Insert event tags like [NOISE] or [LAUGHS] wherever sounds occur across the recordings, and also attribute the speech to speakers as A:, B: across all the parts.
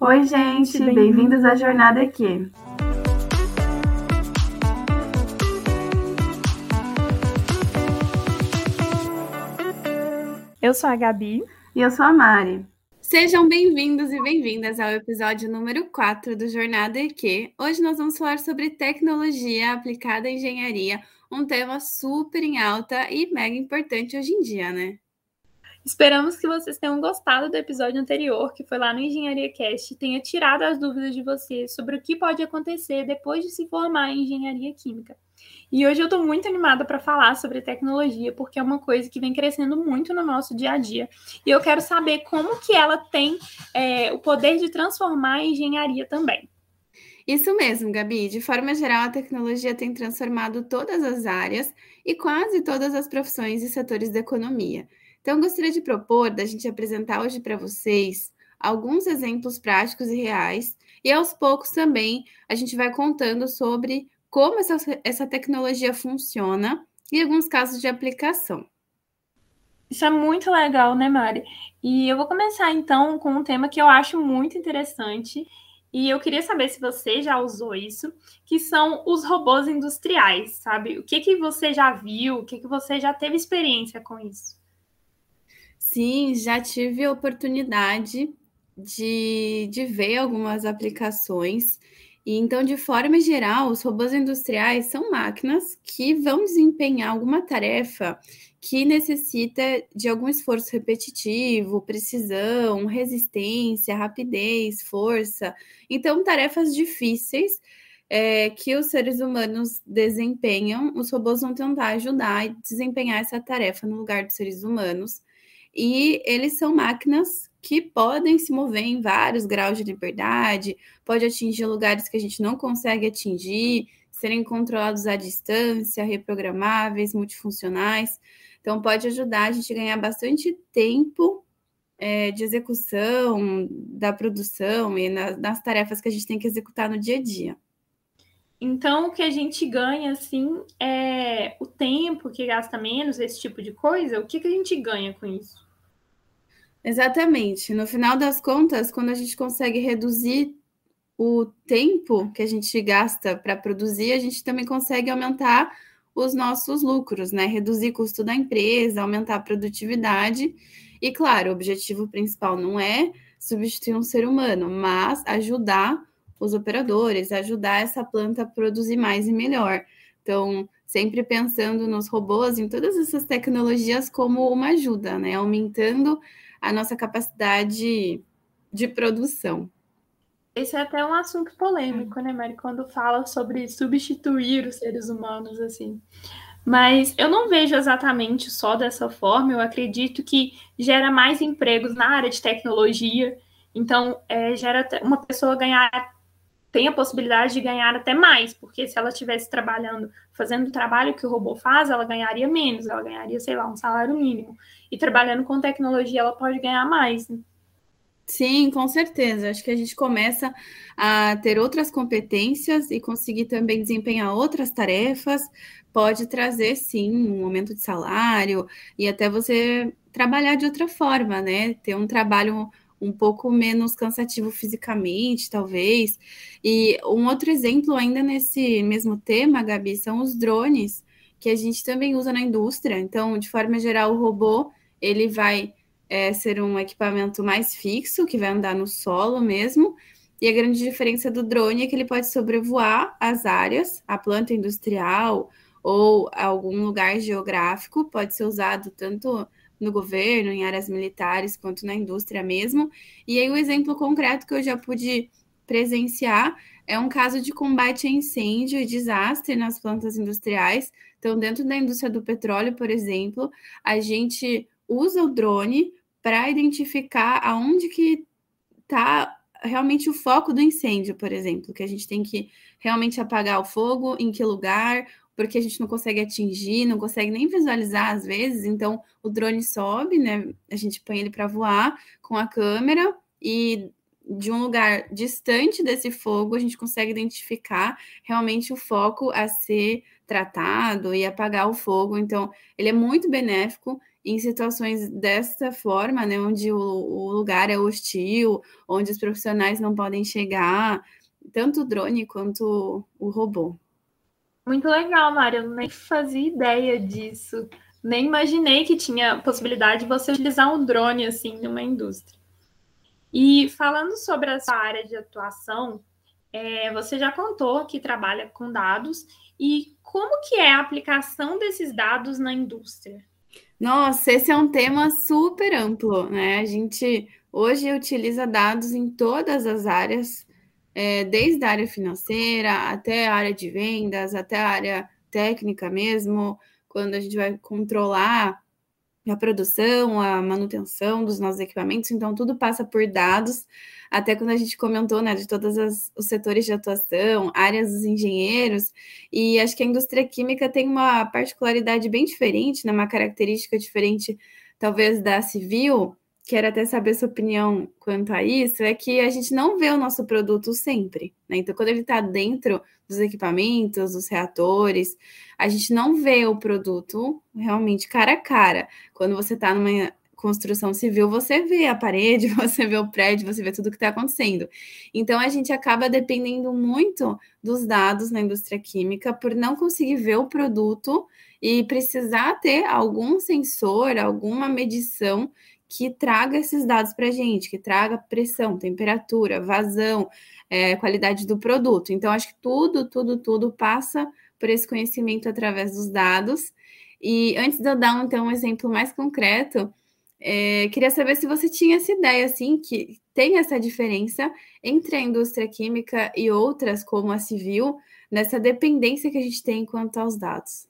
A: Oi, gente, bem-vindos à Jornada Aqui.
B: Eu sou a Gabi.
A: E eu sou a Mari.
C: Sejam bem-vindos e bem-vindas ao episódio número 4 do Jornada EQ. Hoje nós vamos falar sobre tecnologia aplicada à engenharia, um tema super em alta e mega importante hoje em dia, né?
B: Esperamos que vocês tenham gostado do episódio anterior, que foi lá no Engenharia Cast, e tenha tirado as dúvidas de vocês sobre o que pode acontecer depois de se formar em engenharia química. E hoje eu estou muito animada para falar sobre tecnologia, porque é uma coisa que vem crescendo muito no nosso dia a dia. E eu quero saber como que ela tem é, o poder de transformar a engenharia também.
C: Isso mesmo, Gabi. De forma geral, a tecnologia tem transformado todas as áreas e quase todas as profissões e setores da economia. Então, gostaria de propor da gente apresentar hoje para vocês alguns exemplos práticos e reais, e aos poucos também a gente vai contando sobre como essa, essa tecnologia funciona e alguns casos de aplicação.
B: Isso é muito legal, né, Mari? E eu vou começar então com um tema que eu acho muito interessante e eu queria saber se você já usou isso, que são os robôs industriais, sabe? O que que você já viu, o que que você já teve experiência com isso?
C: Sim, já tive a oportunidade de, de ver algumas aplicações. E então, de forma geral, os robôs industriais são máquinas que vão desempenhar alguma tarefa que necessita de algum esforço repetitivo, precisão, resistência, rapidez, força. Então, tarefas difíceis é, que os seres humanos desempenham, os robôs vão tentar ajudar e desempenhar essa tarefa no lugar dos seres humanos e eles são máquinas que podem se mover em vários graus de liberdade, pode atingir lugares que a gente não consegue atingir, serem controlados à distância, reprogramáveis, multifuncionais. Então, pode ajudar a gente a ganhar bastante tempo é, de execução da produção e na, nas tarefas que a gente tem que executar no dia a dia.
B: Então, o que a gente ganha, assim, é o tempo que gasta menos, esse tipo de coisa. O que, que a gente ganha com isso?
C: Exatamente. No final das contas, quando a gente consegue reduzir o tempo que a gente gasta para produzir, a gente também consegue aumentar os nossos lucros, né? Reduzir custo da empresa, aumentar a produtividade. E, claro, o objetivo principal não é substituir um ser humano, mas ajudar os operadores, ajudar essa planta a produzir mais e melhor. Então, sempre pensando nos robôs, em todas essas tecnologias como uma ajuda, né? Aumentando a nossa capacidade de produção.
B: Esse é até um assunto polêmico, né, Mari? Quando fala sobre substituir os seres humanos, assim. Mas eu não vejo exatamente só dessa forma. Eu acredito que gera mais empregos na área de tecnologia. Então, é, gera uma pessoa ganhar tem a possibilidade de ganhar até mais, porque se ela estivesse trabalhando, fazendo o trabalho que o robô faz, ela ganharia menos, ela ganharia, sei lá, um salário mínimo. E trabalhando com tecnologia, ela pode ganhar mais. Né?
C: Sim, com certeza. Acho que a gente começa a ter outras competências e conseguir também desempenhar outras tarefas, pode trazer sim um aumento de salário e até você trabalhar de outra forma, né? Ter um trabalho um pouco menos cansativo fisicamente, talvez. E um outro exemplo, ainda nesse mesmo tema, Gabi, são os drones, que a gente também usa na indústria. Então, de forma geral, o robô ele vai é, ser um equipamento mais fixo, que vai andar no solo mesmo. E a grande diferença do drone é que ele pode sobrevoar as áreas, a planta industrial ou algum lugar geográfico, pode ser usado tanto no governo, em áreas militares, quanto na indústria mesmo. E aí, o exemplo concreto que eu já pude presenciar é um caso de combate a incêndio e desastre nas plantas industriais. Então, dentro da indústria do petróleo, por exemplo, a gente usa o drone para identificar aonde que está realmente o foco do incêndio, por exemplo, que a gente tem que realmente apagar o fogo, em que lugar, porque a gente não consegue atingir, não consegue nem visualizar às vezes. Então, o drone sobe, né? A gente põe ele para voar com a câmera e de um lugar distante desse fogo, a gente consegue identificar realmente o foco a ser tratado e apagar o fogo. Então, ele é muito benéfico em situações dessa forma, né, onde o, o lugar é hostil, onde os profissionais não podem chegar, tanto o drone quanto o robô.
B: Muito legal, Mário. Eu nem fazia ideia disso. Nem imaginei que tinha possibilidade de você utilizar um drone assim numa indústria. E falando sobre a sua área de atuação, é, você já contou que trabalha com dados e como que é a aplicação desses dados na indústria?
C: Nossa, esse é um tema super amplo, né? A gente hoje utiliza dados em todas as áreas, é, desde a área financeira até a área de vendas, até a área técnica mesmo, quando a gente vai controlar a produção, a manutenção dos nossos equipamentos, então tudo passa por dados, até quando a gente comentou, né, de todos os setores de atuação, áreas dos engenheiros, e acho que a indústria química tem uma particularidade bem diferente, né, uma característica diferente, talvez, da civil, quero até saber sua opinião quanto a isso, é que a gente não vê o nosso produto sempre, né? Então, quando ele está dentro dos equipamentos, dos reatores, a gente não vê o produto realmente cara a cara. Quando você está numa construção civil, você vê a parede, [LAUGHS] você vê o prédio, você vê tudo que está acontecendo. Então, a gente acaba dependendo muito dos dados na indústria química por não conseguir ver o produto e precisar ter algum sensor, alguma medição que traga esses dados para a gente, que traga pressão, temperatura, vazão, é, qualidade do produto. Então, acho que tudo, tudo, tudo passa por esse conhecimento através dos dados. E antes de eu dar, então, um exemplo mais concreto, é, queria saber se você tinha essa ideia, assim, que tem essa diferença entre a indústria química e outras, como a civil, nessa dependência que a gente tem quanto aos dados.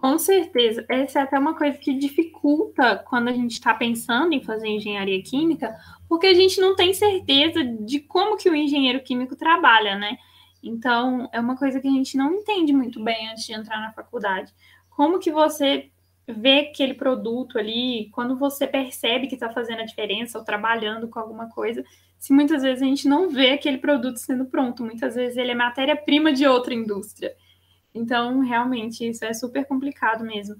B: Com certeza. Essa é até uma coisa que dificulta quando a gente está pensando em fazer engenharia química, porque a gente não tem certeza de como que o engenheiro químico trabalha, né? Então, é uma coisa que a gente não entende muito bem antes de entrar na faculdade. Como que você vê aquele produto ali, quando você percebe que está fazendo a diferença ou trabalhando com alguma coisa, se muitas vezes a gente não vê aquele produto sendo pronto, muitas vezes ele é matéria-prima de outra indústria. Então, realmente, isso é super complicado mesmo.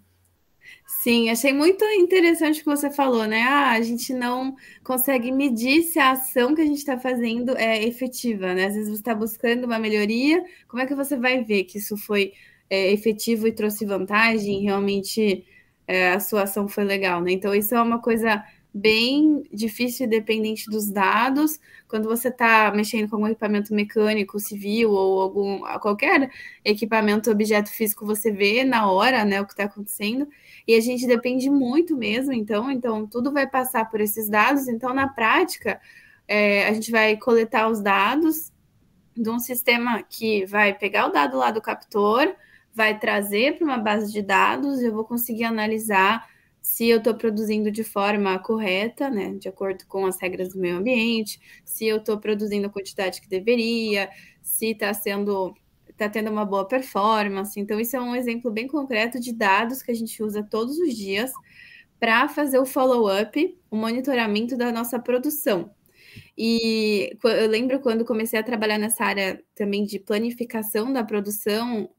C: Sim, achei muito interessante o que você falou, né? Ah, a gente não consegue medir se a ação que a gente está fazendo é efetiva, né? Às vezes você está buscando uma melhoria, como é que você vai ver que isso foi é, efetivo e trouxe vantagem, realmente é, a sua ação foi legal, né? Então, isso é uma coisa bem difícil e dependente dos dados. Quando você está mexendo com algum equipamento mecânico, civil ou algum qualquer equipamento, objeto físico, você vê na hora, né, o que está acontecendo. E a gente depende muito mesmo, então, então tudo vai passar por esses dados. Então, na prática, é, a gente vai coletar os dados de um sistema que vai pegar o dado lá do captor, vai trazer para uma base de dados, eu vou conseguir analisar se eu estou produzindo de forma correta, né, de acordo com as regras do meio ambiente, se eu estou produzindo a quantidade que deveria, se está sendo está tendo uma boa performance. Então, isso é um exemplo bem concreto de dados que a gente usa todos os dias para fazer o follow-up, o monitoramento da nossa produção. E eu lembro quando comecei a trabalhar nessa área também de planificação da produção,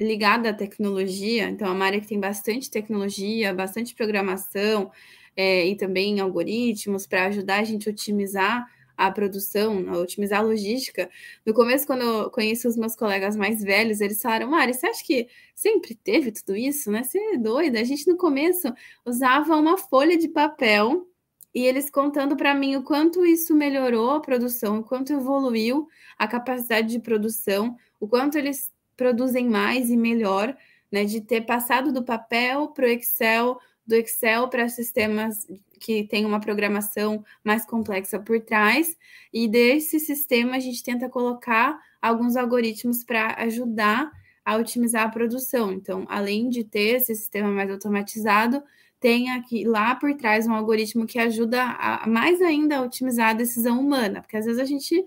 C: ligada à tecnologia, então é uma área que tem bastante tecnologia, bastante programação é, e também algoritmos para ajudar a gente a otimizar a produção, a otimizar a logística. No começo, quando eu conheço os meus colegas mais velhos, eles falaram, Mari, você acha que sempre teve tudo isso, né? Você é doida? A gente no começo usava uma folha de papel e eles contando para mim o quanto isso melhorou a produção, o quanto evoluiu a capacidade de produção, o quanto eles produzem mais e melhor, né? De ter passado do papel para o Excel, do Excel para sistemas que têm uma programação mais complexa por trás, e desse sistema a gente tenta colocar alguns algoritmos para ajudar a otimizar a produção. Então, além de ter esse sistema mais automatizado, tem aqui lá por trás um algoritmo que ajuda a, mais ainda a otimizar a decisão humana, porque às vezes a gente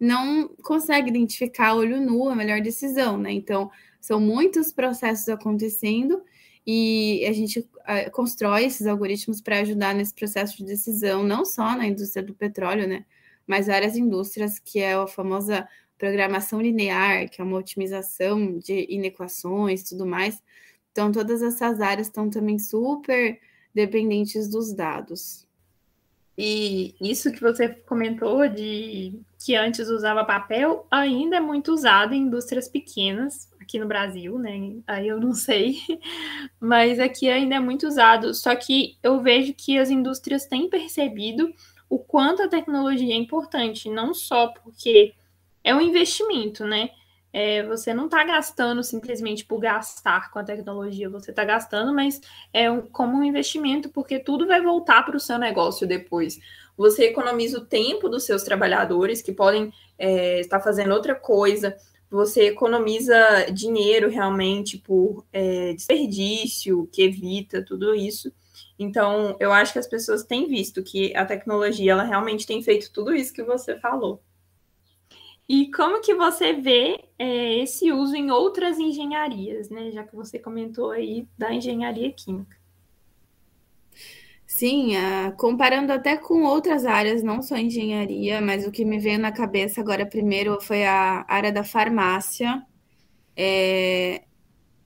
C: não consegue identificar olho nu a melhor decisão, né? Então, são muitos processos acontecendo e a gente uh, constrói esses algoritmos para ajudar nesse processo de decisão, não só na indústria do petróleo, né? Mas várias indústrias, que é a famosa programação linear, que é uma otimização de inequações tudo mais. Então, todas essas áreas estão também super dependentes dos dados.
B: E isso que você comentou de que antes usava papel ainda é muito usado em indústrias pequenas aqui no Brasil, né? Aí eu não sei, [LAUGHS] mas aqui ainda é muito usado. Só que eu vejo que as indústrias têm percebido o quanto a tecnologia é importante, não só porque é um investimento, né? É, você não está gastando simplesmente por gastar com a tecnologia, você está gastando, mas é um, como um investimento, porque tudo vai voltar para o seu negócio depois. Você economiza o tempo dos seus trabalhadores que podem é, estar fazendo outra coisa, você economiza dinheiro realmente por é, desperdício, que evita tudo isso. Então, eu acho que as pessoas têm visto que a tecnologia ela realmente tem feito tudo isso que você falou. E como que você vê é, esse uso em outras engenharias, né? Já que você comentou aí da engenharia química.
C: Sim, uh, comparando até com outras áreas, não só engenharia, mas o que me veio na cabeça agora primeiro foi a área da farmácia. É,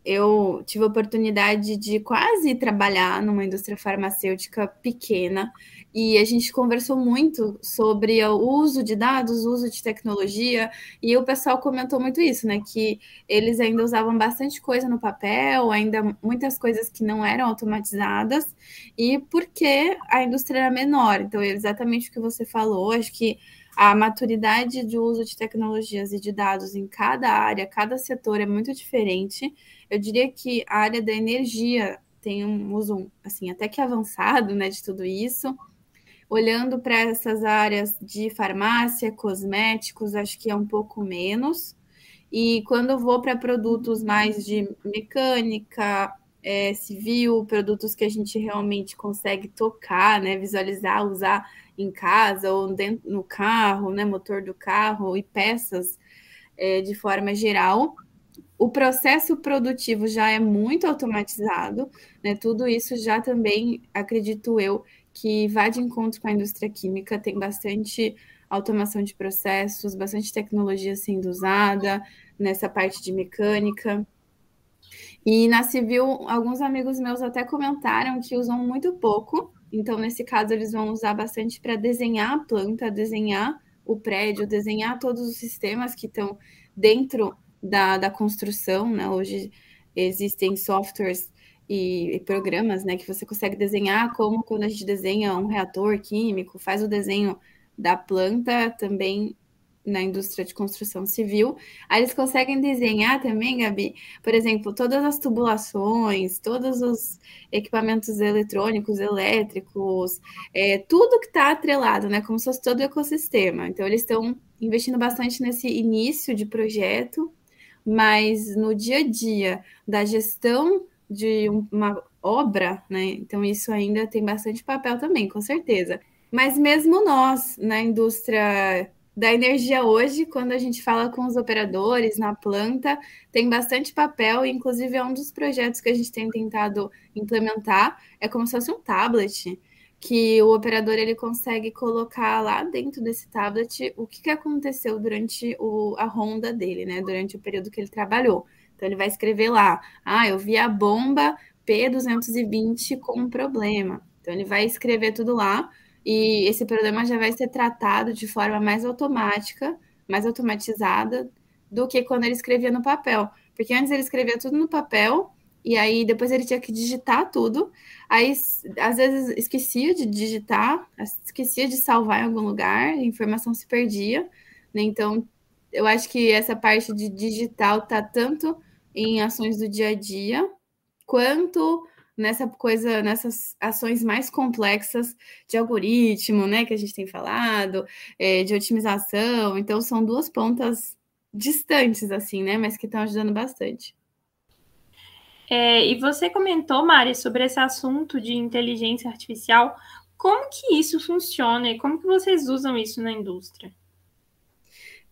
C: eu tive a oportunidade de quase trabalhar numa indústria farmacêutica pequena e a gente conversou muito sobre o uso de dados, o uso de tecnologia, e o pessoal comentou muito isso, né? Que eles ainda usavam bastante coisa no papel, ainda muitas coisas que não eram automatizadas, e porque a indústria era menor. Então, é exatamente o que você falou, acho que a maturidade de uso de tecnologias e de dados em cada área, cada setor é muito diferente. Eu diria que a área da energia tem um uso assim até que avançado, né, de tudo isso. Olhando para essas áreas de farmácia, cosméticos, acho que é um pouco menos. E quando vou para produtos mais de mecânica, é, civil, produtos que a gente realmente consegue tocar, né, visualizar, usar em casa ou dentro, no carro, né, motor do carro e peças é, de forma geral. O processo produtivo já é muito automatizado, né? Tudo isso já também, acredito eu, que vai de encontro com a indústria química, tem bastante automação de processos, bastante tecnologia sendo usada nessa parte de mecânica. E na civil, alguns amigos meus até comentaram que usam muito pouco então, nesse caso, eles vão usar bastante para desenhar a planta, desenhar o prédio, desenhar todos os sistemas que estão dentro da, da construção, né? Hoje existem softwares e, e, programas, né, que você consegue desenhar como quando a gente desenha um reator químico, faz o desenho da planta também na indústria de construção civil. Aí eles conseguem desenhar também, Gabi, por exemplo, todas as tubulações, todos os equipamentos eletrônicos, elétricos, é, tudo que está atrelado, né? Como se fosse todo o ecossistema. Então, eles estão investindo bastante nesse início de projeto, mas no dia a dia da gestão de uma obra, né? Então, isso ainda tem bastante papel também, com certeza. Mas mesmo nós, na indústria da energia hoje, quando a gente fala com os operadores na planta, tem bastante papel, inclusive é um dos projetos que a gente tem tentado implementar, é como se fosse um tablet, que o operador ele consegue colocar lá dentro desse tablet o que, que aconteceu durante o, a ronda dele, né? Durante o período que ele trabalhou. Então ele vai escrever lá, ah, eu vi a bomba P220 com um problema. Então ele vai escrever tudo lá e esse problema já vai ser tratado de forma mais automática, mais automatizada do que quando ele escrevia no papel. Porque antes ele escrevia tudo no papel e aí depois ele tinha que digitar tudo. Aí às vezes esquecia de digitar, esquecia de salvar em algum lugar, a informação se perdia. Né? Então eu acho que essa parte de digital está tanto em ações do dia a dia quanto nessa coisa, nessas ações mais complexas de algoritmo, né, que a gente tem falado, é, de otimização. Então, são duas pontas distantes, assim, né, mas que estão ajudando bastante.
B: É, e você comentou, Mari, sobre esse assunto de inteligência artificial. Como que isso funciona e como que vocês usam isso na indústria?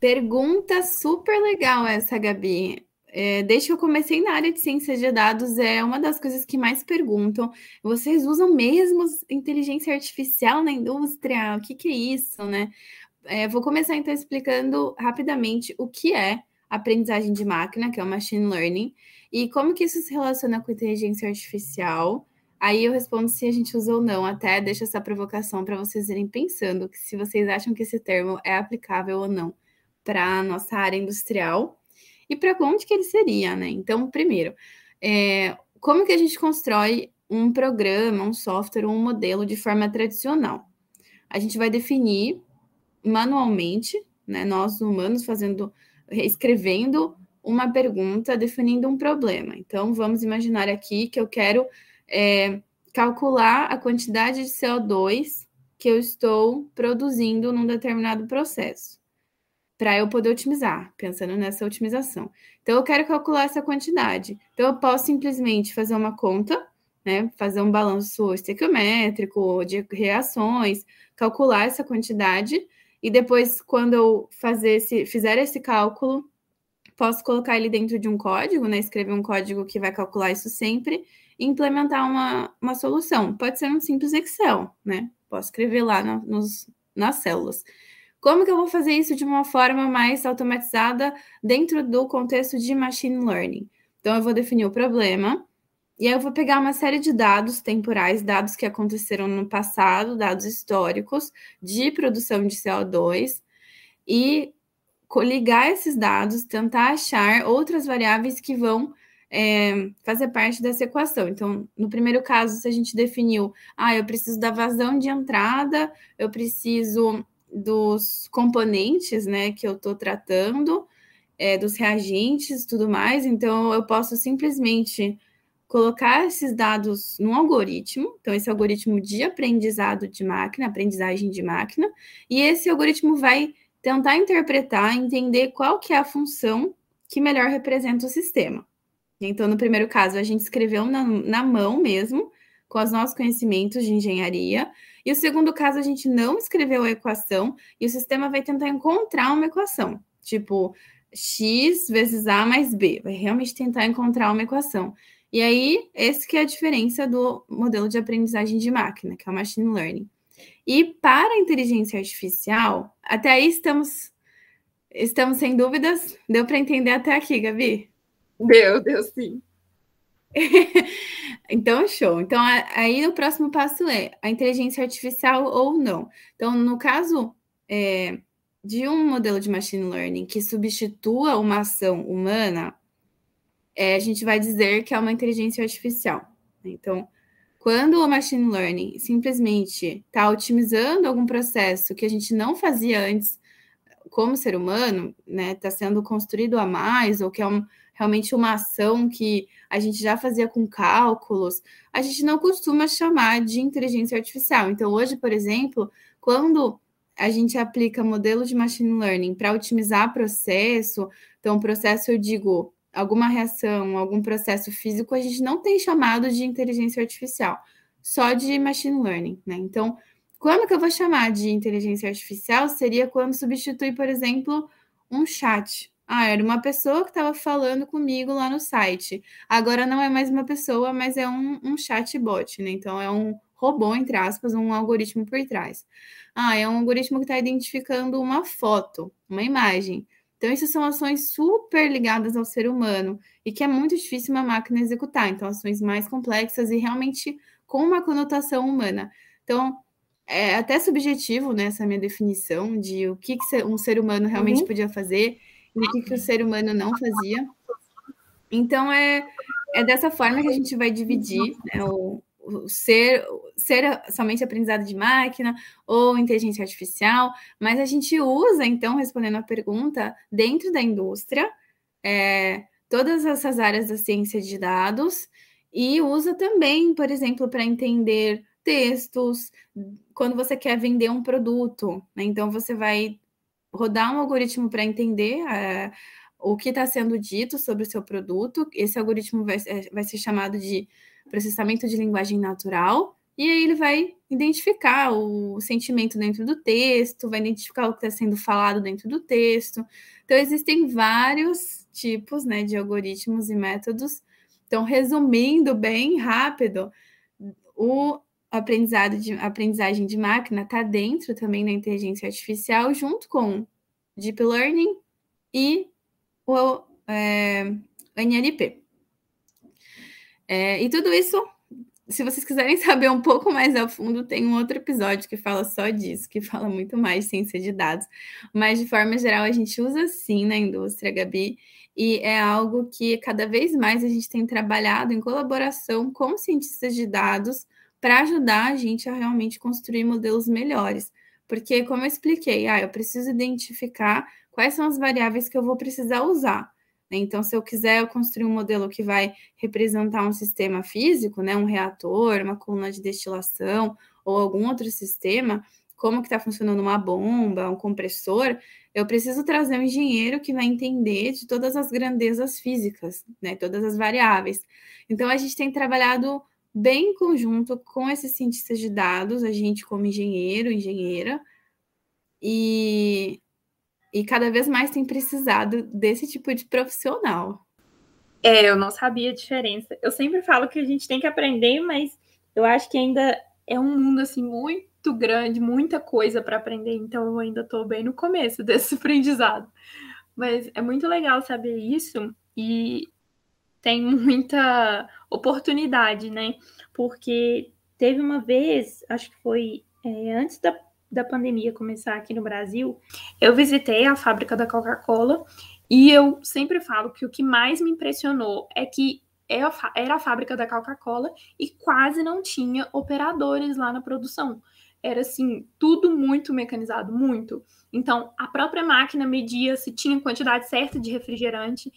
C: Pergunta super legal essa, Gabi. É, desde que eu comecei na área de ciência de dados, é uma das coisas que mais perguntam. Vocês usam mesmo inteligência artificial na indústria? O que, que é isso, né? É, vou começar então explicando rapidamente o que é aprendizagem de máquina, que é o machine learning, e como que isso se relaciona com inteligência artificial. Aí eu respondo se a gente usa ou não. Até deixo essa provocação para vocês irem pensando se vocês acham que esse termo é aplicável ou não para a nossa área industrial e para onde que ele seria, né? Então, primeiro, é, como que a gente constrói um programa, um software, um modelo de forma tradicional? A gente vai definir manualmente, né? Nós humanos fazendo, escrevendo uma pergunta, definindo um problema. Então, vamos imaginar aqui que eu quero é, calcular a quantidade de CO2 que eu estou produzindo num determinado processo, para eu poder otimizar, pensando nessa otimização. Então, eu quero calcular essa quantidade. Então, eu posso simplesmente fazer uma conta, né, fazer um balanço estequiométrico de reações, calcular essa quantidade, e depois, quando eu fazer esse, fizer esse cálculo, posso colocar ele dentro de um código, né, escrever um código que vai calcular isso sempre, e implementar uma, uma solução. Pode ser um simples Excel, né? Posso escrever lá nos, nas células. Como que eu vou fazer isso de uma forma mais automatizada dentro do contexto de machine learning? Então, eu vou definir o problema e aí eu vou pegar uma série de dados temporais, dados que aconteceram no passado, dados históricos de produção de CO2 e ligar esses dados, tentar achar outras variáveis que vão é, fazer parte dessa equação. Então, no primeiro caso, se a gente definiu, ah, eu preciso da vazão de entrada, eu preciso dos componentes, né, que eu estou tratando, é, dos reagentes, tudo mais. Então, eu posso simplesmente colocar esses dados num algoritmo. Então, esse algoritmo de aprendizado de máquina, aprendizagem de máquina, e esse algoritmo vai tentar interpretar, entender qual que é a função que melhor representa o sistema. Então, no primeiro caso, a gente escreveu na, na mão mesmo, com os nossos conhecimentos de engenharia. E o segundo caso, a gente não escreveu a equação e o sistema vai tentar encontrar uma equação, tipo x vezes a mais b, vai realmente tentar encontrar uma equação. E aí, esse que é a diferença do modelo de aprendizagem de máquina, que é o machine learning. E para a inteligência artificial, até aí estamos estamos sem dúvidas. Deu para entender até aqui, Gabi?
B: Deu, deu sim. [LAUGHS]
C: então, show. Então, aí o próximo passo é a inteligência artificial ou não. Então, no caso é, de um modelo de machine learning que substitua uma ação humana, é, a gente vai dizer que é uma inteligência artificial. Então, quando o machine learning simplesmente está otimizando algum processo que a gente não fazia antes como ser humano, né, está sendo construído a mais, ou que é um, realmente uma ação que a gente já fazia com cálculos, a gente não costuma chamar de inteligência artificial. Então, hoje, por exemplo, quando a gente aplica modelo de machine learning para otimizar processo, então, processo, eu digo, alguma reação, algum processo físico, a gente não tem chamado de inteligência artificial, só de machine learning, né? Então, quando que eu vou chamar de inteligência artificial? Seria quando substitui, por exemplo, um chat. Ah, era uma pessoa que estava falando comigo lá no site. Agora não é mais uma pessoa, mas é um, um chatbot, né? Então é um robô, entre aspas, um algoritmo por trás. Ah, é um algoritmo que está identificando uma foto, uma imagem. Então, isso são ações super ligadas ao ser humano e que é muito difícil uma máquina executar. Então, ações mais complexas e realmente com uma conotação humana. Então, é até subjetivo né, essa minha definição de o que, que um ser humano realmente uhum. podia fazer e o que, que o ser humano não fazia. Então, é, é dessa forma que a gente vai dividir né, o, ser, ser somente aprendizado de máquina ou inteligência artificial, mas a gente usa, então, respondendo a pergunta, dentro da indústria, é, todas essas áreas da ciência de dados e usa também, por exemplo, para entender textos, quando você quer vender um produto, né? então você vai rodar um algoritmo para entender é, o que está sendo dito sobre o seu produto. Esse algoritmo vai, é, vai ser chamado de processamento de linguagem natural, e aí ele vai identificar o sentimento dentro do texto, vai identificar o que está sendo falado dentro do texto. Então, existem vários tipos né, de algoritmos e métodos. Então, resumindo bem rápido, o aprendizado de aprendizagem de máquina está dentro também da inteligência artificial, junto com Deep Learning e o é, NLP. É, e tudo isso se vocês quiserem [LAUGHS] saber um pouco mais a fundo, tem um outro episódio que fala só disso, que fala muito mais de ciência de dados. Mas, de forma geral, a gente usa sim na indústria, Gabi, e é algo que cada vez mais a gente tem trabalhado em colaboração com cientistas de dados para ajudar a gente a realmente construir modelos melhores. Porque, como eu expliquei, ah, eu preciso identificar quais são as variáveis que eu vou precisar usar. Né? Então, se eu quiser construir um modelo que vai representar um sistema físico, né, um reator, uma coluna de destilação ou algum outro sistema, como que está funcionando uma bomba, um compressor, eu preciso trazer um engenheiro que vai entender de todas as grandezas físicas, né, todas as variáveis. Então, a gente tem trabalhado bem em conjunto com esses cientistas de dados, a gente como engenheiro, engenheira, e e cada vez mais tem precisado desse tipo de profissional.
B: É, eu não sabia a diferença. Eu sempre falo que a gente tem que aprender, mas eu acho que ainda é um mundo assim muito grande, muita coisa para aprender, então eu ainda estou bem no começo [LAUGHS] desse aprendizado. Mas é muito legal saber isso e tem muita oportunidade, né? Porque teve uma vez, acho que foi é, antes da da pandemia começar aqui no Brasil, eu visitei a fábrica da Coca-Cola e eu sempre falo que o que mais me impressionou é que é era a fábrica da Coca-Cola e quase não tinha operadores lá na produção. Era assim, tudo muito mecanizado, muito. Então, a própria máquina media se tinha quantidade certa de refrigerante.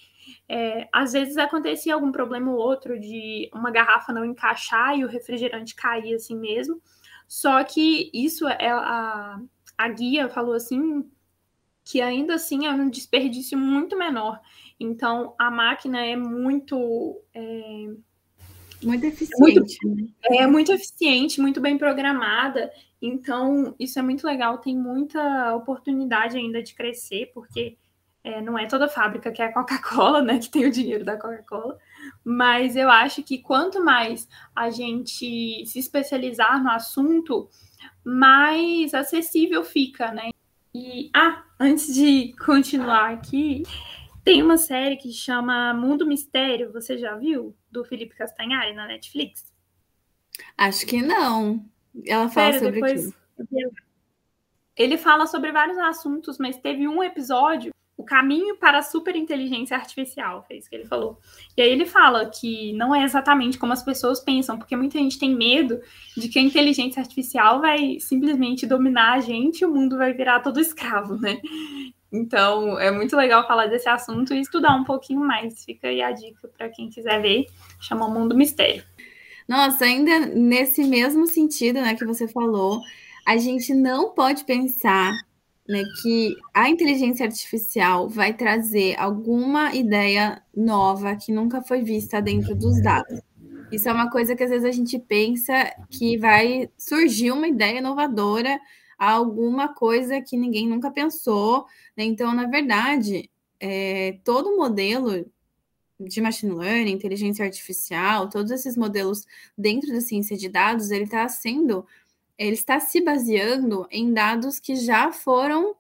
B: É, às vezes acontecia algum problema ou outro de uma garrafa não encaixar e o refrigerante cair assim mesmo. Só que isso é a, a guia falou assim que ainda assim é um desperdício muito menor. Então a máquina é muito é,
C: muito eficiente.
B: É muito, é muito eficiente, muito bem programada. Então, isso é muito legal. Tem muita oportunidade ainda de crescer, porque é, não é toda fábrica que é a Coca-Cola, né? Que tem o dinheiro da Coca-Cola. Mas eu acho que quanto mais a gente se especializar no assunto, mais acessível fica, né? E, ah, antes de continuar aqui, tem uma série que chama Mundo Mistério, você já viu? Do Felipe Castanhari na Netflix?
C: Acho que não. Ela fala Sério, sobre depois...
B: Ele fala sobre vários assuntos, mas teve um episódio o caminho para a superinteligência artificial, foi isso que ele falou. E aí ele fala que não é exatamente como as pessoas pensam, porque muita gente tem medo de que a inteligência artificial vai simplesmente dominar a gente e o mundo vai virar todo escravo, né? Então, é muito legal falar desse assunto e estudar um pouquinho mais. Fica aí a dica para quem quiser ver, chama o Mundo Mistério.
C: Nossa, ainda nesse mesmo sentido, né, que você falou, a gente não pode pensar né, que a inteligência artificial vai trazer alguma ideia nova que nunca foi vista dentro dos dados. Isso é uma coisa que às vezes a gente pensa que vai surgir uma ideia inovadora, alguma coisa que ninguém nunca pensou. Né? Então, na verdade, é, todo modelo de machine learning, inteligência artificial, todos esses modelos dentro da ciência de dados, ele está sendo ele está se baseando em dados que já foram,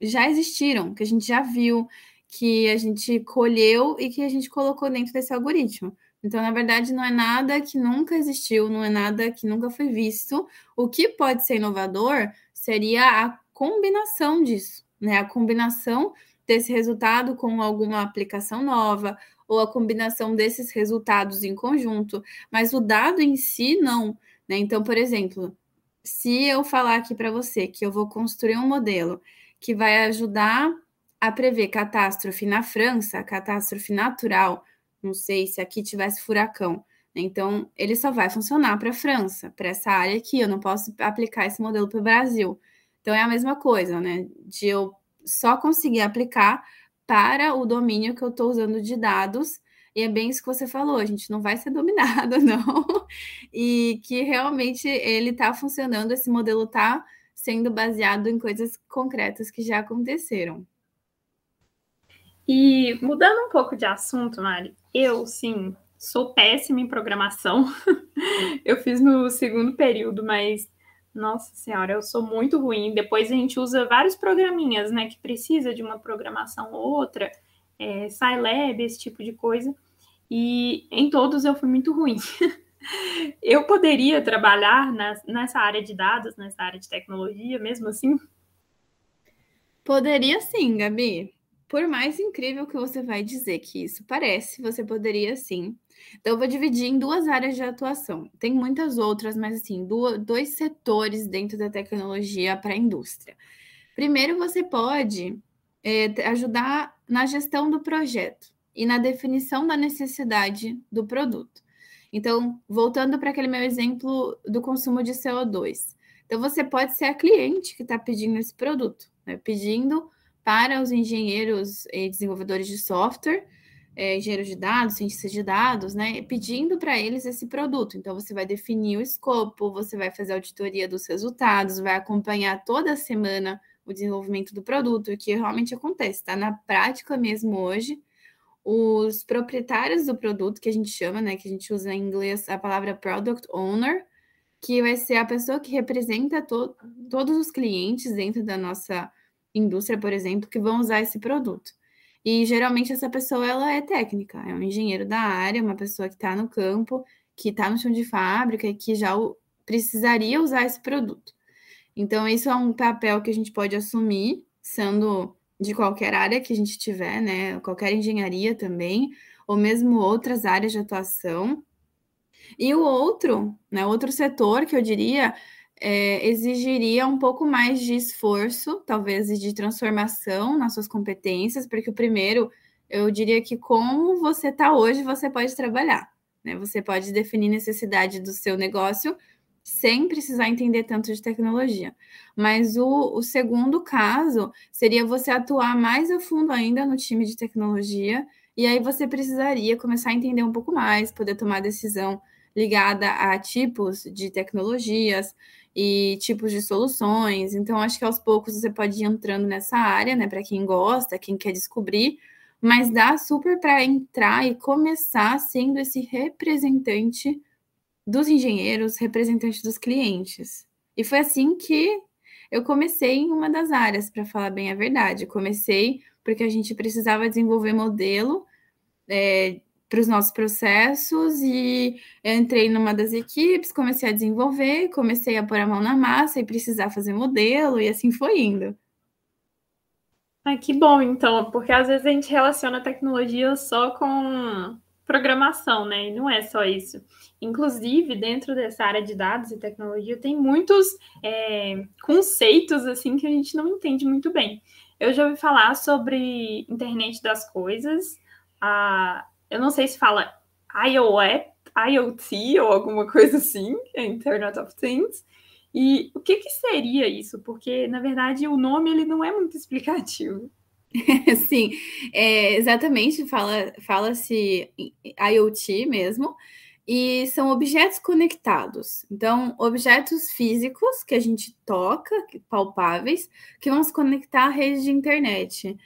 C: já existiram, que a gente já viu, que a gente colheu e que a gente colocou dentro desse algoritmo. Então, na verdade, não é nada que nunca existiu, não é nada que nunca foi visto. O que pode ser inovador seria a combinação disso, né? A combinação desse resultado com alguma aplicação nova, ou a combinação desses resultados em conjunto, mas o dado em si não. Né? Então, por exemplo, se eu falar aqui para você que eu vou construir um modelo que vai ajudar a prever catástrofe na França, catástrofe natural, não sei se aqui tivesse furacão, né? então ele só vai funcionar para a França, para essa área aqui, eu não posso aplicar esse modelo para o Brasil. Então é a mesma coisa, né? De eu só conseguir aplicar para o domínio que eu estou usando de dados e é bem isso que você falou, a gente não vai ser dominado, [LAUGHS] não. E que realmente ele está funcionando, esse modelo está sendo baseado em coisas concretas que já aconteceram.
B: E mudando um pouco de assunto, Mari, eu, sim, sou péssima em programação. [LAUGHS] eu fiz no segundo período, mas nossa senhora, eu sou muito ruim. Depois a gente usa vários programinhas, né, que precisa de uma programação ou outra é, Scilab, esse tipo de coisa. E em todos eu fui muito ruim. [LAUGHS] Eu poderia trabalhar nessa área de dados, nessa área de tecnologia, mesmo assim?
C: Poderia sim, Gabi. Por mais incrível que você vai dizer que isso parece, você poderia sim. Então, eu vou dividir em duas áreas de atuação. Tem muitas outras, mas assim, dois setores dentro da tecnologia para a indústria. Primeiro, você pode é, ajudar na gestão do projeto e na definição da necessidade do produto. Então, voltando para aquele meu exemplo do consumo de CO2. Então, você pode ser a cliente que está pedindo esse produto, né? pedindo para os engenheiros e desenvolvedores de software, é, engenheiros de dados, cientistas de dados, né, pedindo para eles esse produto. Então, você vai definir o escopo, você vai fazer auditoria dos resultados, vai acompanhar toda semana o desenvolvimento do produto, que realmente acontece, está na prática mesmo hoje. Os proprietários do produto, que a gente chama, né, que a gente usa em inglês a palavra product owner, que vai ser a pessoa que representa to todos os clientes dentro da nossa indústria, por exemplo, que vão usar esse produto. E geralmente essa pessoa ela é técnica, é um engenheiro da área, uma pessoa que está no campo, que está no chão de fábrica e que já precisaria usar esse produto. Então, isso é um papel que a gente pode assumir, sendo de qualquer área que a gente tiver, né? Qualquer engenharia também, ou mesmo outras áreas de atuação. E o outro, né? Outro setor que eu diria é, exigiria um pouco mais de esforço, talvez de transformação nas suas competências, porque o primeiro, eu diria que como você está hoje, você pode trabalhar. Né? Você pode definir necessidade do seu negócio sem precisar entender tanto de tecnologia. Mas o, o segundo caso seria você atuar mais a fundo ainda no time de tecnologia, e aí você precisaria começar a entender um pouco mais, poder tomar decisão ligada a tipos de tecnologias e tipos de soluções. Então, acho que aos poucos você pode ir entrando nessa área, né, para quem gosta, quem quer descobrir, mas dá super para entrar e começar sendo esse representante dos engenheiros, representante dos clientes. E foi assim que eu comecei em uma das áreas, para falar bem a verdade. comecei porque a gente precisava desenvolver modelo é, para os nossos processos e entrei numa das equipes, comecei a desenvolver, comecei a pôr a mão na massa e precisar fazer modelo, e assim foi indo.
B: Ah, que bom, então, porque às vezes a gente relaciona a tecnologia só com programação, né? E não é só isso. Inclusive, dentro dessa área de dados e tecnologia, tem muitos é, conceitos assim que a gente não entende muito bem. Eu já ouvi falar sobre internet das coisas, a, eu não sei se fala IoT, IoT ou alguma coisa assim, [LAUGHS] Internet of Things. E o que, que seria isso? Porque, na verdade, o nome ele não é muito explicativo. [LAUGHS]
C: Sim, é, exatamente, fala-se fala IoT mesmo, e são objetos conectados. Então, objetos físicos que a gente toca, palpáveis, que vão se conectar à rede de internet.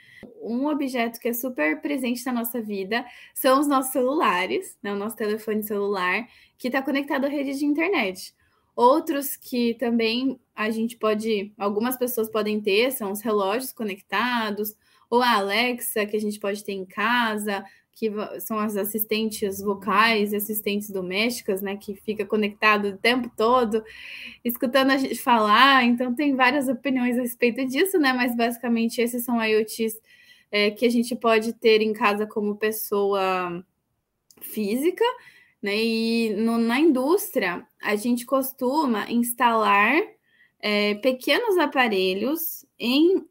C: Um objeto que é super presente na nossa vida são os nossos celulares, né? o nosso telefone celular, que está conectado à rede de internet. Outros que também a gente pode, algumas pessoas podem ter, são os relógios conectados, ou a Alexa, que a gente pode ter em casa, que são as assistentes vocais assistentes domésticas, né, que fica conectado o tempo todo, escutando a gente falar. Então, tem várias opiniões a respeito disso, né, mas basicamente esses são IoTs é, que a gente pode ter em casa como pessoa física, né, e no, na indústria, a gente costuma instalar é, pequenos aparelhos em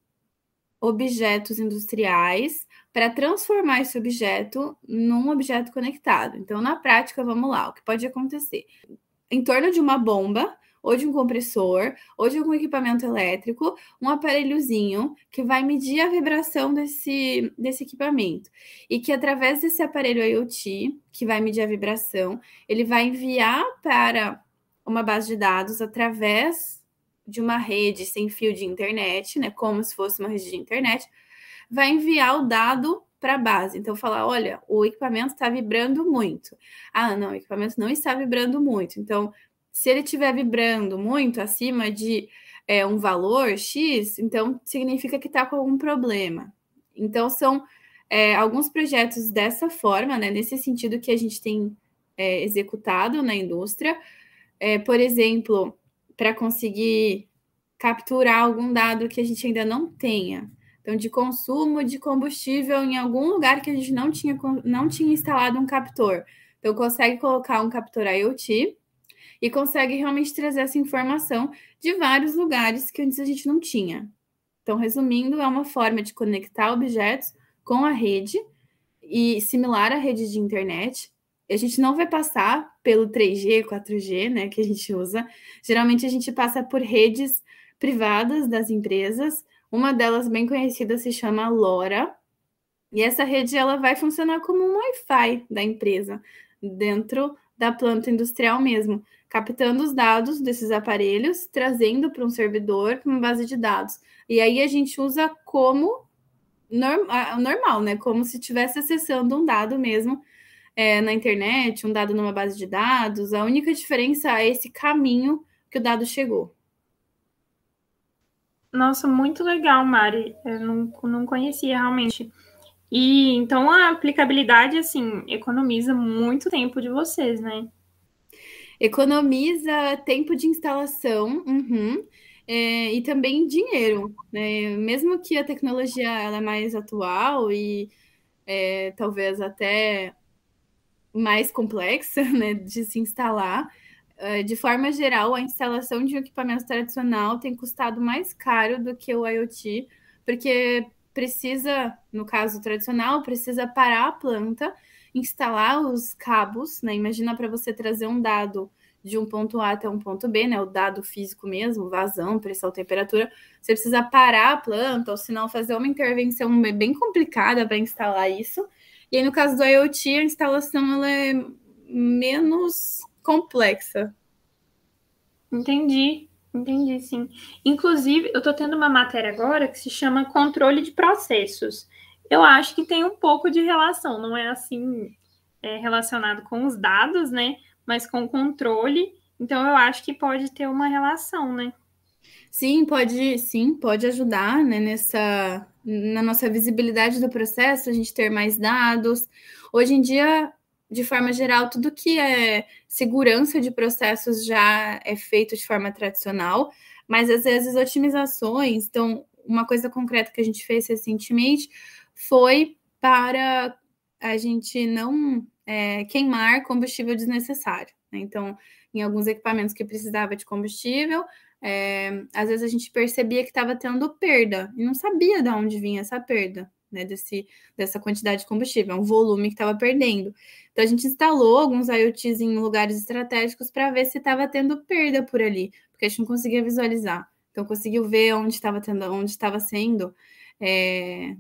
C: objetos industriais para transformar esse objeto num objeto conectado. Então, na prática, vamos lá, o que pode acontecer? Em torno de uma bomba, ou de um compressor, ou de algum equipamento elétrico, um aparelhozinho que vai medir a vibração desse, desse equipamento. E que através desse aparelho IoT, que vai medir a vibração, ele vai enviar para uma base de dados através de uma rede sem fio de internet, né, como se fosse uma rede de internet, vai enviar o dado para a base. Então, falar: olha, o equipamento está vibrando muito. Ah, não, o equipamento não está vibrando muito. Então, se ele estiver vibrando muito acima de é, um valor X, então significa que está com algum problema. Então, são é, alguns projetos dessa forma, né, nesse sentido que a gente tem é, executado na indústria. É, por exemplo, para conseguir capturar algum dado que a gente ainda não tenha. Então, de consumo de combustível em algum lugar que a gente não tinha, não tinha instalado um captor. Então, consegue colocar um captor IoT e consegue realmente trazer essa informação de vários lugares que antes a gente não tinha. Então, resumindo, é uma forma de conectar objetos com a rede e similar à rede de internet. A gente não vai passar pelo 3G, 4G, né, que a gente usa. Geralmente a gente passa por redes privadas das empresas. Uma delas bem conhecida se chama LoRa. E essa rede ela vai funcionar como um Wi-Fi da empresa, dentro da planta industrial mesmo, captando os dados desses aparelhos, trazendo para um servidor, para uma base de dados. E aí a gente usa como normal, né? Como se estivesse acessando um dado mesmo é, na internet, um dado numa base de dados. A única diferença é esse caminho que o dado chegou.
B: Nossa, muito legal, Mari. Eu não, não conhecia realmente. E então a aplicabilidade, assim, economiza muito tempo de vocês, né?
C: Economiza tempo de instalação, uhum, é, e também dinheiro, né? Mesmo que a tecnologia ela é mais atual e é, talvez até mais complexa, [LAUGHS] né, de se instalar, é, de forma geral, a instalação de um equipamento tradicional tem custado mais caro do que o IoT, porque precisa, no caso tradicional, precisa parar a planta, instalar os cabos, né? Imagina para você trazer um dado de um ponto A até um ponto B, né? O dado físico mesmo, vazão, pressão, temperatura. Você precisa parar a planta, ou se não fazer uma intervenção bem complicada para instalar isso. E aí, no caso do IoT, a instalação ela é menos complexa.
B: Entendi. Entendi, sim. Inclusive, eu estou tendo uma matéria agora que se chama controle de processos. Eu acho que tem um pouco de relação, não é assim é, relacionado com os dados, né? Mas com controle. Então, eu acho que pode ter uma relação, né?
C: Sim, pode, sim, pode ajudar, né, nessa na nossa visibilidade do processo, a gente ter mais dados. Hoje em dia, de forma geral, tudo que é segurança de processos já é feito de forma tradicional, mas às vezes otimizações. Então, uma coisa concreta que a gente fez recentemente foi para a gente não é, queimar combustível desnecessário. Né? Então, em alguns equipamentos que precisava de combustível, é, às vezes a gente percebia que estava tendo perda e não sabia de onde vinha essa perda né, desse, dessa quantidade de combustível, é um volume que estava perdendo. Então a gente instalou alguns IoTs em lugares estratégicos para ver se estava tendo perda por ali, porque a gente não conseguia visualizar. Então conseguiu ver onde estava tendo, onde estava sendo é,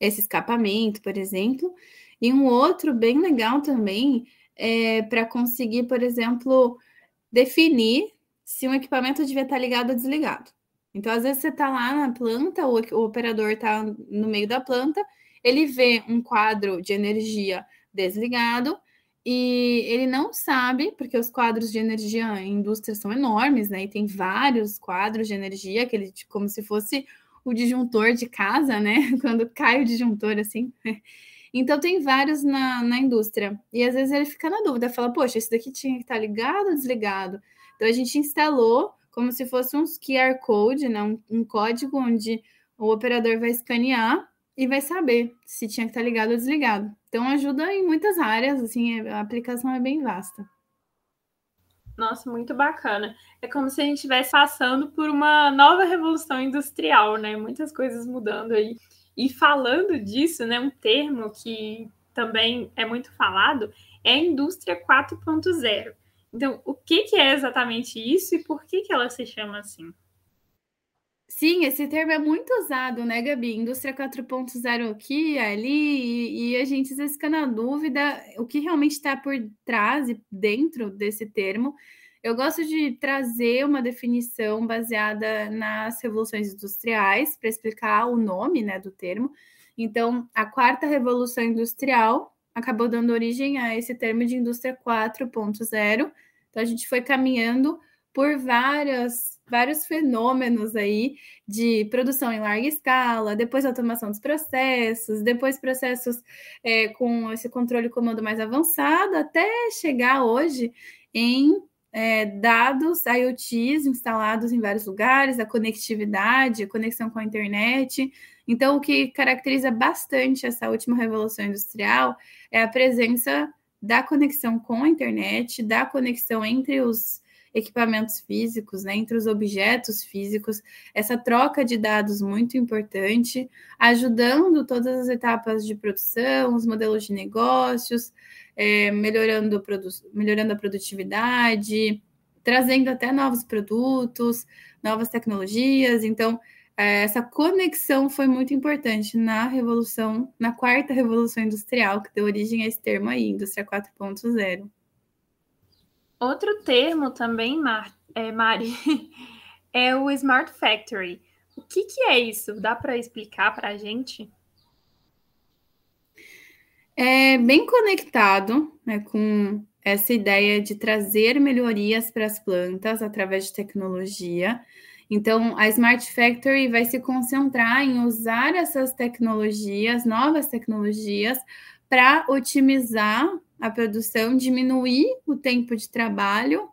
C: esse escapamento, por exemplo. E um outro bem legal também é para conseguir, por exemplo, definir se um equipamento devia estar ligado ou desligado. Então, às vezes, você está lá na planta, o, o operador está no meio da planta, ele vê um quadro de energia desligado e ele não sabe, porque os quadros de energia em indústria são enormes, né? E tem vários quadros de energia, aquele como se fosse o disjuntor de casa, né? [LAUGHS] Quando cai o disjuntor assim. Então tem vários na, na indústria. E às vezes ele fica na dúvida, fala, poxa, esse daqui tinha que estar tá ligado ou desligado? Então a gente instalou como se fosse um QR Code, né? um, um código onde o operador vai escanear e vai saber se tinha que estar ligado ou desligado. Então ajuda em muitas áreas, assim, a aplicação é bem vasta.
B: Nossa, muito bacana. É como se a gente estivesse passando por uma nova revolução industrial, né? Muitas coisas mudando aí. E falando disso, né, um termo que também é muito falado é a indústria 4.0. Então, o que, que é exatamente isso e por que, que ela se chama assim?
C: Sim, esse termo é muito usado, né, Gabi? Indústria 4.0 aqui, ali, e, e, a gente às vezes fica na dúvida o que realmente está por trás e dentro desse termo. Eu gosto de trazer uma definição baseada nas revoluções industriais para explicar o nome né, do termo. Então, a quarta revolução industrial acabou dando origem a esse termo de indústria 4.0. Então, a gente foi caminhando por várias vários fenômenos aí de produção em larga escala, depois automação dos processos, depois processos é, com esse controle comando mais avançado, até chegar hoje em é, dados IoTs instalados em vários lugares, a conectividade, a conexão com a internet. Então, o que caracteriza bastante essa última revolução industrial é a presença da conexão com a internet, da conexão entre os equipamentos físicos, né, entre os objetos físicos, essa troca de dados muito importante, ajudando todas as etapas de produção, os modelos de negócios, é, melhorando, melhorando a produtividade, trazendo até novos produtos, novas tecnologias. Então, essa conexão foi muito importante na revolução, na quarta revolução industrial, que deu origem a esse termo aí, indústria 4.0.
B: Outro termo também, Mar é, Mari, [LAUGHS] é o Smart Factory. O que, que é isso? Dá para explicar para a gente?
C: É bem conectado né, com essa ideia de trazer melhorias para as plantas através de tecnologia. Então, a Smart Factory vai se concentrar em usar essas tecnologias, novas tecnologias, para otimizar a produção, diminuir o tempo de trabalho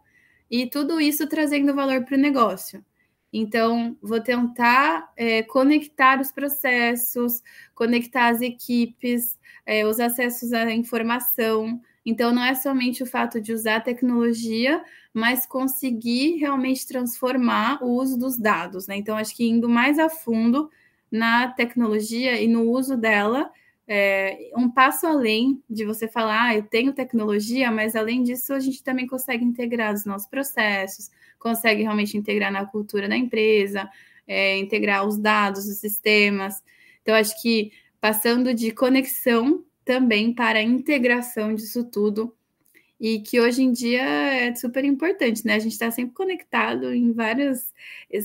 C: e tudo isso trazendo valor para o negócio. Então, vou tentar é, conectar os processos, conectar as equipes, é, os acessos à informação. Então, não é somente o fato de usar a tecnologia, mas conseguir realmente transformar o uso dos dados. Né? Então, acho que indo mais a fundo na tecnologia e no uso dela, é, um passo além de você falar, ah, eu tenho tecnologia, mas além disso, a gente também consegue integrar os nossos processos, consegue realmente integrar na cultura da empresa, é, integrar os dados, os sistemas. Então, acho que passando de conexão também para a integração disso tudo, e que hoje em dia é super importante, né? A gente está sempre conectado em vários,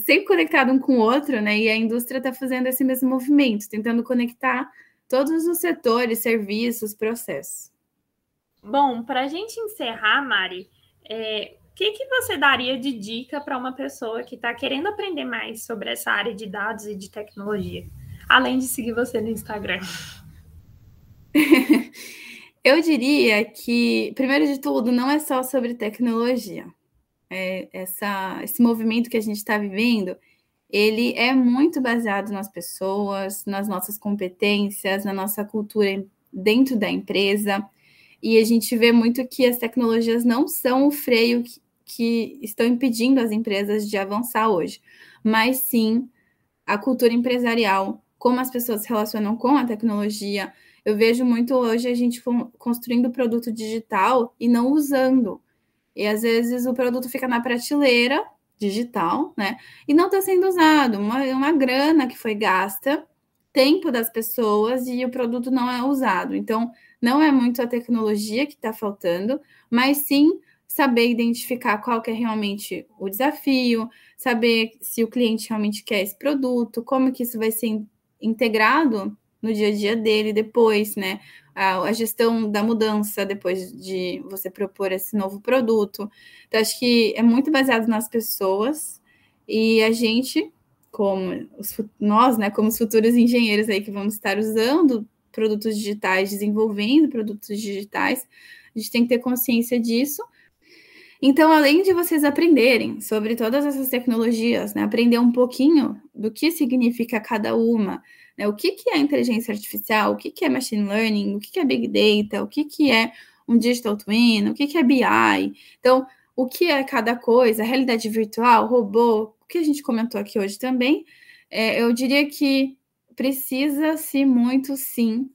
C: sempre conectado um com o outro, né? E a indústria está fazendo esse mesmo movimento, tentando conectar todos os setores, serviços, processos.
B: Bom, para a gente encerrar, Mari, é, o que, que você daria de dica para uma pessoa que está querendo aprender mais sobre essa área de dados e de tecnologia, além de seguir você no Instagram? [LAUGHS]
C: Eu diria que, primeiro de tudo, não é só sobre tecnologia. É, essa, esse movimento que a gente está vivendo, ele é muito baseado nas pessoas, nas nossas competências, na nossa cultura dentro da empresa. E a gente vê muito que as tecnologias não são o freio que, que estão impedindo as empresas de avançar hoje, mas sim a cultura empresarial, como as pessoas se relacionam com a tecnologia. Eu vejo muito hoje a gente construindo produto digital e não usando. E às vezes o produto fica na prateleira digital, né? E não está sendo usado, uma, uma grana que foi gasta, tempo das pessoas e o produto não é usado. Então, não é muito a tecnologia que está faltando, mas sim saber identificar qual que é realmente o desafio, saber se o cliente realmente quer esse produto, como que isso vai ser integrado no dia a dia dele depois, né? A, a, gestão da mudança depois de você propor esse novo produto. Então, acho que é muito baseado nas pessoas e a gente, como os, nós, né, como os futuros engenheiros aí que vamos estar usando produtos digitais, desenvolvendo produtos digitais, a gente tem que ter consciência disso. Então, além de vocês aprenderem sobre todas essas tecnologias, né, aprender um pouquinho do que significa cada uma, né? O que, que é inteligência artificial? O que, que é machine learning? O que, que é big data? O que, que é um digital twin? O que, que é BI? Então, o que é cada coisa? Realidade virtual, robô? O que a gente comentou aqui hoje também? É, eu diria que precisa-se muito, sim,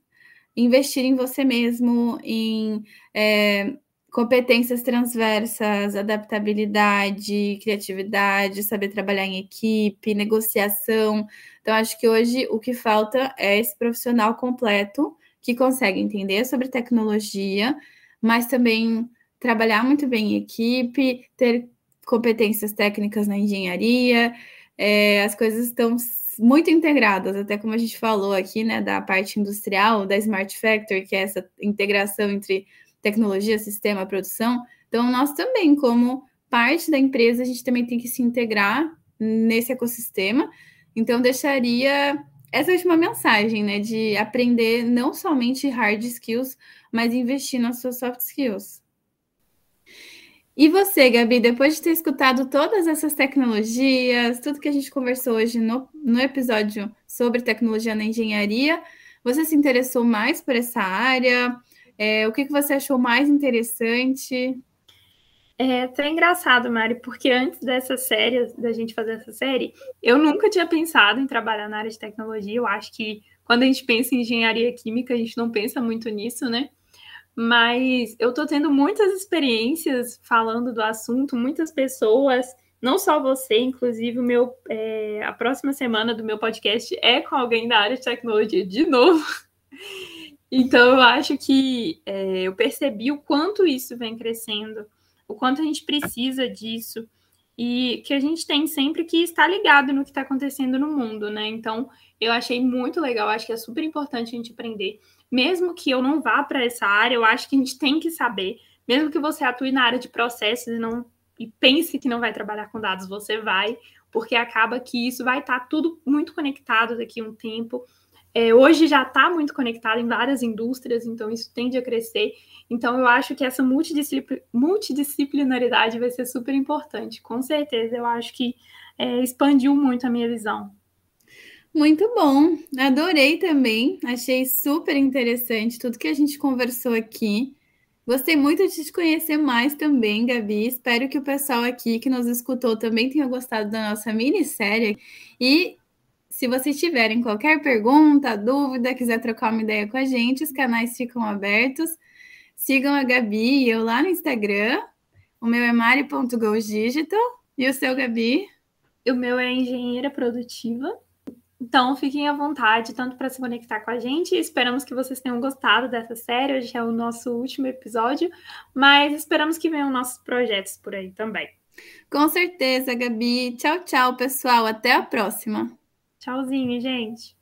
C: investir em você mesmo, em é, competências transversas, adaptabilidade, criatividade, saber trabalhar em equipe, negociação. Então, acho que hoje o que falta é esse profissional completo que consegue entender sobre tecnologia, mas também trabalhar muito bem em equipe, ter competências técnicas na engenharia. É, as coisas estão muito integradas, até como a gente falou aqui, né, da parte industrial, da Smart Factory, que é essa integração entre tecnologia, sistema, produção. Então, nós também, como parte da empresa, a gente também tem que se integrar nesse ecossistema. Então, deixaria essa última mensagem, né, de aprender não somente hard skills, mas investir nas suas soft skills. E você, Gabi, depois de ter escutado todas essas tecnologias, tudo que a gente conversou hoje no, no episódio sobre tecnologia na engenharia, você se interessou mais por essa área? É, o que, que você achou mais interessante?
B: É até engraçado, Mari, porque antes dessa série, da gente fazer essa série, eu nunca tinha pensado em trabalhar na área de tecnologia. Eu acho que quando a gente pensa em engenharia química, a gente não pensa muito nisso, né? Mas eu tô tendo muitas experiências falando do assunto, muitas pessoas, não só você, inclusive o meu, é, a próxima semana do meu podcast é com alguém da área de tecnologia de novo. Então eu acho que é, eu percebi o quanto isso vem crescendo, o quanto a gente precisa disso e que a gente tem sempre que estar ligado no que está acontecendo no mundo, né? Então eu achei muito legal, acho que é super importante a gente aprender mesmo que eu não vá para essa área, eu acho que a gente tem que saber, mesmo que você atue na área de processos e não e pense que não vai trabalhar com dados, você vai, porque acaba que isso vai estar tá tudo muito conectado daqui a um tempo. É, hoje já está muito conectado em várias indústrias, então isso tende a crescer. Então eu acho que essa multidisciplinaridade vai ser super importante. Com certeza, eu acho que é, expandiu muito a minha visão.
C: Muito bom, adorei também, achei super interessante tudo que a gente conversou aqui. Gostei muito de te conhecer mais também, Gabi. Espero que o pessoal aqui que nos escutou também tenha gostado da nossa minissérie. E se vocês tiverem qualquer pergunta, dúvida, quiser trocar uma ideia com a gente, os canais ficam abertos. Sigam a Gabi e eu lá no Instagram. O meu é mari.goldigital. E o seu, Gabi?
B: O meu é engenheira produtiva. Então, fiquem à vontade, tanto para se conectar com a gente. Esperamos que vocês tenham gostado dessa série. Hoje é o nosso último episódio, mas esperamos que venham nossos projetos por aí também.
C: Com certeza, Gabi. Tchau, tchau, pessoal. Até a próxima.
B: Tchauzinho, gente.